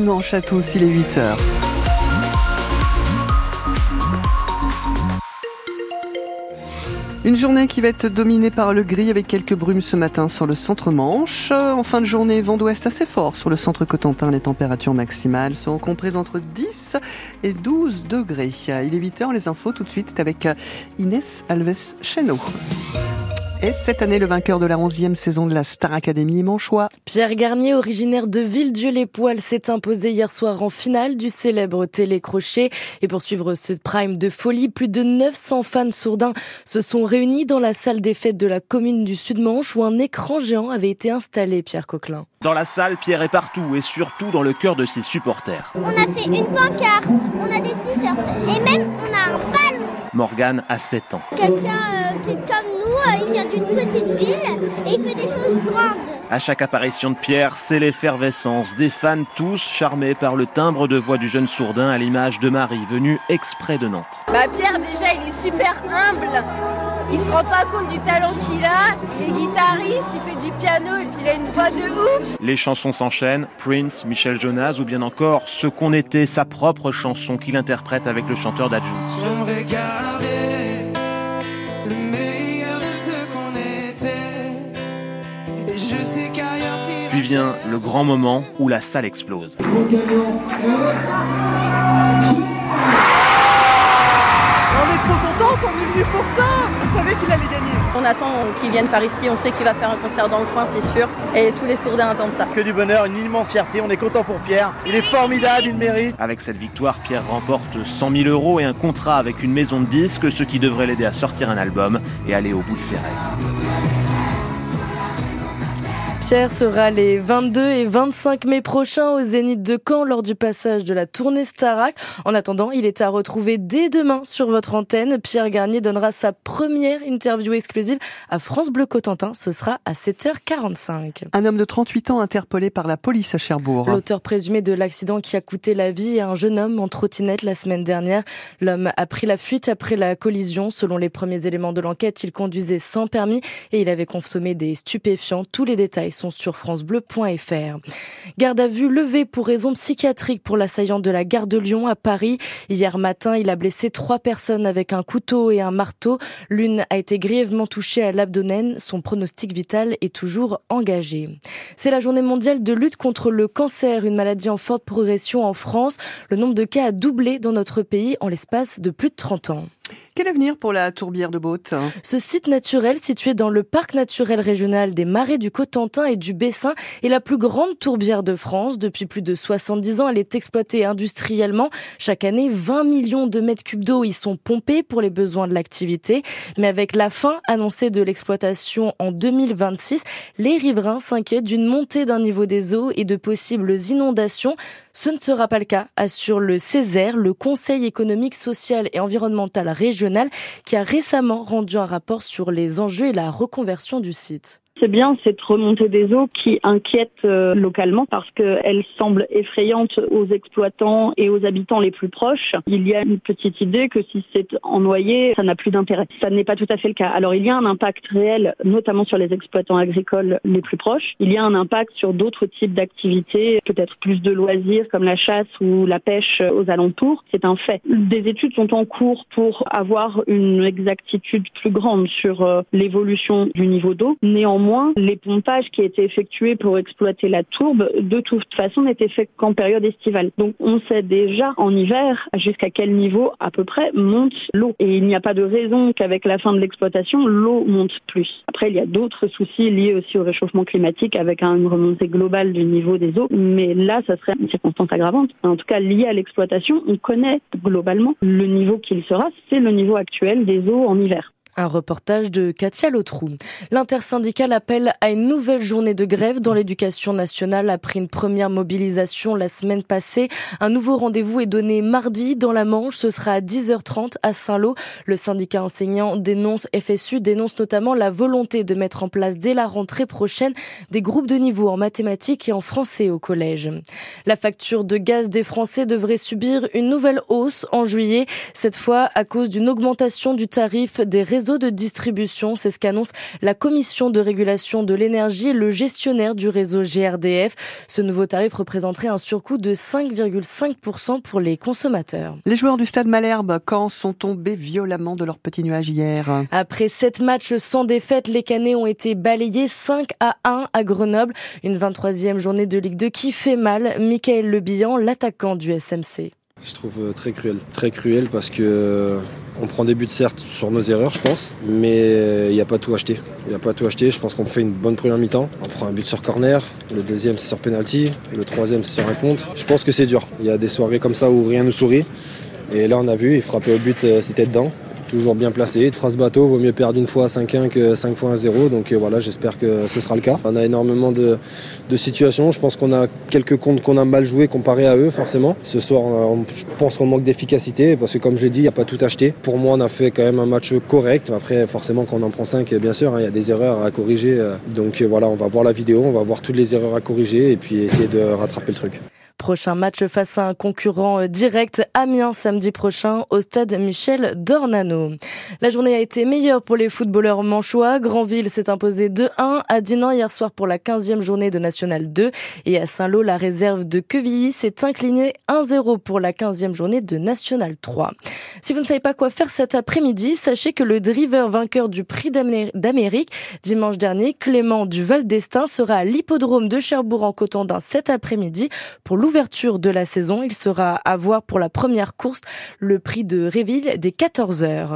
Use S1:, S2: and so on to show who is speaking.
S1: Dimanche à tous, il est 8h. Une journée qui va être dominée par le gris avec quelques brumes ce matin sur le centre Manche. En fin de journée, vent d'ouest assez fort sur le centre Cotentin. Les températures maximales sont comprises entre 10 et 12 degrés. Il est 8h, les infos tout de suite, c'est avec Inès Alves Cheno. Et cette année, le vainqueur de la 11e saison de la Star Academy est Manchois.
S2: Pierre Garnier, originaire de Villedieu-les-Poils, s'est imposé hier soir en finale du célèbre télécrochet. Et pour suivre ce prime de folie, plus de 900 fans sourdins se sont réunis dans la salle des fêtes de la commune du Sud-Manche où un écran géant avait été installé, Pierre Coquelin.
S3: Dans la salle, Pierre est partout et surtout dans le cœur de ses supporters.
S4: On a fait une pancarte, on a des t-shirts et même on a un ballon.
S3: Morgane a 7 ans.
S4: Quelqu'un euh, qui est comme nous, euh, il vient d'une petite ville et il fait des choses grandes.
S3: À chaque apparition de Pierre, c'est l'effervescence. Des fans tous charmés par le timbre de voix du jeune sourdin à l'image de Marie, venue exprès de Nantes.
S5: Bah Pierre déjà il est super humble. Il se rend pas compte du talent qu'il a. Il est guitariste, il fait du piano et puis il a une voix de ouf.
S3: Les chansons s'enchaînent, Prince, Michel Jonas ou bien encore Ce qu'on était, sa propre chanson qu'il interprète avec le chanteur d'Adjou. Puis vient le grand moment où la salle explose.
S6: On est trop contents qu'on est venu pour ça On savait qu'il allait gagner
S5: On attend qu'il vienne par ici, on sait qu'il va faire un concert dans le coin, c'est sûr. Et tous les sourdins attendent ça.
S6: Que du bonheur, une immense fierté, on est content pour Pierre. Il est formidable, il mérite.
S3: Avec cette victoire, Pierre remporte 100 000 euros et un contrat avec une maison de disques, ce qui devrait l'aider à sortir un album et aller au bout de ses rêves.
S2: Pierre sera les 22 et 25 mai prochains au Zénith de Caen lors du passage de la tournée Starac. En attendant, il est à retrouver dès demain sur votre antenne. Pierre Garnier donnera sa première interview exclusive à France Bleu Cotentin. Ce sera à 7h45.
S1: Un homme de 38 ans interpellé par la police à Cherbourg.
S2: L'auteur présumé de l'accident qui a coûté la vie à un jeune homme en trottinette la semaine dernière. L'homme a pris la fuite après la collision. Selon les premiers éléments de l'enquête, il conduisait sans permis et il avait consommé des stupéfiants. Tous les détails sont sur francebleu.fr. Garde à vue levée pour raison psychiatrique pour l'assaillant de la gare de Lyon à Paris. Hier matin, il a blessé trois personnes avec un couteau et un marteau. L'une a été grièvement touchée à l'abdomen. Son pronostic vital est toujours engagé. C'est la journée mondiale de lutte contre le cancer, une maladie en forte progression en France. Le nombre de cas a doublé dans notre pays en l'espace de plus de 30 ans.
S1: Quel avenir pour la tourbière de Baute
S2: Ce site naturel situé dans le parc naturel régional des marais du Cotentin et du Bessin est la plus grande tourbière de France. Depuis plus de 70 ans, elle est exploitée industriellement. Chaque année, 20 millions de mètres cubes d'eau y sont pompés pour les besoins de l'activité. Mais avec la fin annoncée de l'exploitation en 2026, les riverains s'inquiètent d'une montée d'un niveau des eaux et de possibles inondations. Ce ne sera pas le cas, assure le Césaire, le Conseil économique, social et environnemental régional, qui a récemment rendu un rapport sur les enjeux et la reconversion du site.
S7: C'est bien cette remontée des eaux qui inquiète euh, localement parce qu'elle semble effrayante aux exploitants et aux habitants les plus proches. Il y a une petite idée que si c'est ennoyé, ça n'a plus d'intérêt. Ça n'est pas tout à fait le cas. Alors il y a un impact réel, notamment sur les exploitants agricoles les plus proches. Il y a un impact sur d'autres types d'activités, peut-être plus de loisirs comme la chasse ou la pêche aux alentours. C'est un fait. Des études sont en cours pour avoir une exactitude plus grande sur euh, l'évolution du niveau d'eau. Néanmoins, les pompages qui étaient effectués pour exploiter la tourbe, de toute façon, n'étaient faits qu'en période estivale. Donc on sait déjà en hiver jusqu'à quel niveau à peu près monte l'eau. Et il n'y a pas de raison qu'avec la fin de l'exploitation, l'eau monte plus. Après, il y a d'autres soucis liés aussi au réchauffement climatique avec une remontée globale du niveau des eaux. Mais là, ça serait une circonstance aggravante. En tout cas, liée à l'exploitation, on connaît globalement le niveau qu'il sera. C'est le niveau actuel des eaux en hiver.
S2: Un reportage de Katia Lotrou. L'intersyndicale appelle à une nouvelle journée de grève dans l'éducation nationale après une première mobilisation la semaine passée. Un nouveau rendez-vous est donné mardi dans la Manche. Ce sera à 10h30 à Saint-Lô. Le syndicat enseignant dénonce, FSU dénonce notamment la volonté de mettre en place dès la rentrée prochaine des groupes de niveau en mathématiques et en français au collège. La facture de gaz des Français devrait subir une nouvelle hausse en juillet, cette fois à cause d'une augmentation du tarif des réseaux réseau de distribution. C'est ce qu'annonce la Commission de régulation de l'énergie et le gestionnaire du réseau GRDF. Ce nouveau tarif représenterait un surcoût de 5,5% pour les consommateurs.
S1: Les joueurs du stade Malherbe, quand sont tombés violemment de leur petit nuage hier
S2: Après sept matchs sans défaite, les Canets ont été balayés 5 à 1 à Grenoble. Une 23e journée de Ligue 2 qui fait mal. Michael Lebihan, l'attaquant du SMC.
S8: Je trouve euh, très cruel. Très cruel parce que euh, on prend des buts certes sur nos erreurs, je pense, mais euh, il n'y a pas tout acheté. Il n'y a pas tout acheté. Je pense qu'on fait une bonne première mi-temps. On prend un but sur corner, le deuxième c'est sur penalty, le troisième c'est sur un contre. Je pense que c'est dur. Il y a des soirées comme ça où rien nous sourit. Et là on a vu, il frappait au but, c'était dedans toujours bien placé. De phrase bateau, vaut mieux perdre une fois 5-1 que 5 fois 1-0. Donc euh, voilà, j'espère que ce sera le cas. On a énormément de, situations. Je pense qu'on a quelques comptes qu'on a mal joué comparé à eux, forcément. Ce soir, je pense qu'on manque d'efficacité parce que, comme je l'ai dit, il n'y a pas tout acheté. Pour moi, on a fait quand même un match correct. Après, forcément, quand on en prend 5, bien sûr, hein, il y a des erreurs à corriger. Euh. Donc euh, voilà, on va voir la vidéo, on va voir toutes les erreurs à corriger et puis essayer de rattraper le truc.
S2: Prochain match face à un concurrent euh, direct, Amiens samedi prochain au stade Michel Dornano. La journée a été meilleure pour les footballeurs manchois. Granville s'est imposé 2-1 à Dinan hier soir pour la 15e journée de National 2 et à Saint-Lô, la réserve de Quevilly s'est inclinée 1-0 pour la 15e journée de National 3. Si vous ne savez pas quoi faire cet après-midi, sachez que le driver vainqueur du prix d'Amérique dimanche dernier, Clément du Val d'Estaing, sera à l'hippodrome de Cherbourg en Cotandin cet après-midi pour l'ouverture de la saison. Il sera à voir pour la première course le prix de Réville des 14 heures.